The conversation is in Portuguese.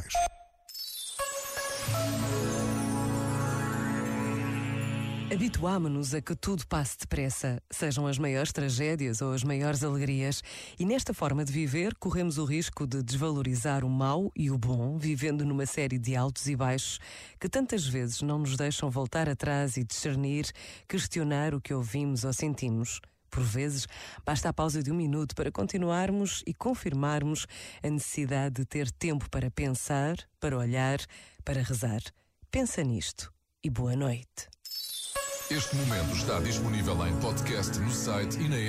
decisões. Habituámo-nos a que tudo passe depressa, sejam as maiores tragédias ou as maiores alegrias, e nesta forma de viver corremos o risco de desvalorizar o mau e o bom, vivendo numa série de altos e baixos que tantas vezes não nos deixam voltar atrás e discernir, questionar o que ouvimos ou sentimos. Por vezes, basta a pausa de um minuto para continuarmos e confirmarmos a necessidade de ter tempo para pensar, para olhar, para rezar. Pensa nisto e boa noite. Este momento está disponível em podcast no site e na app.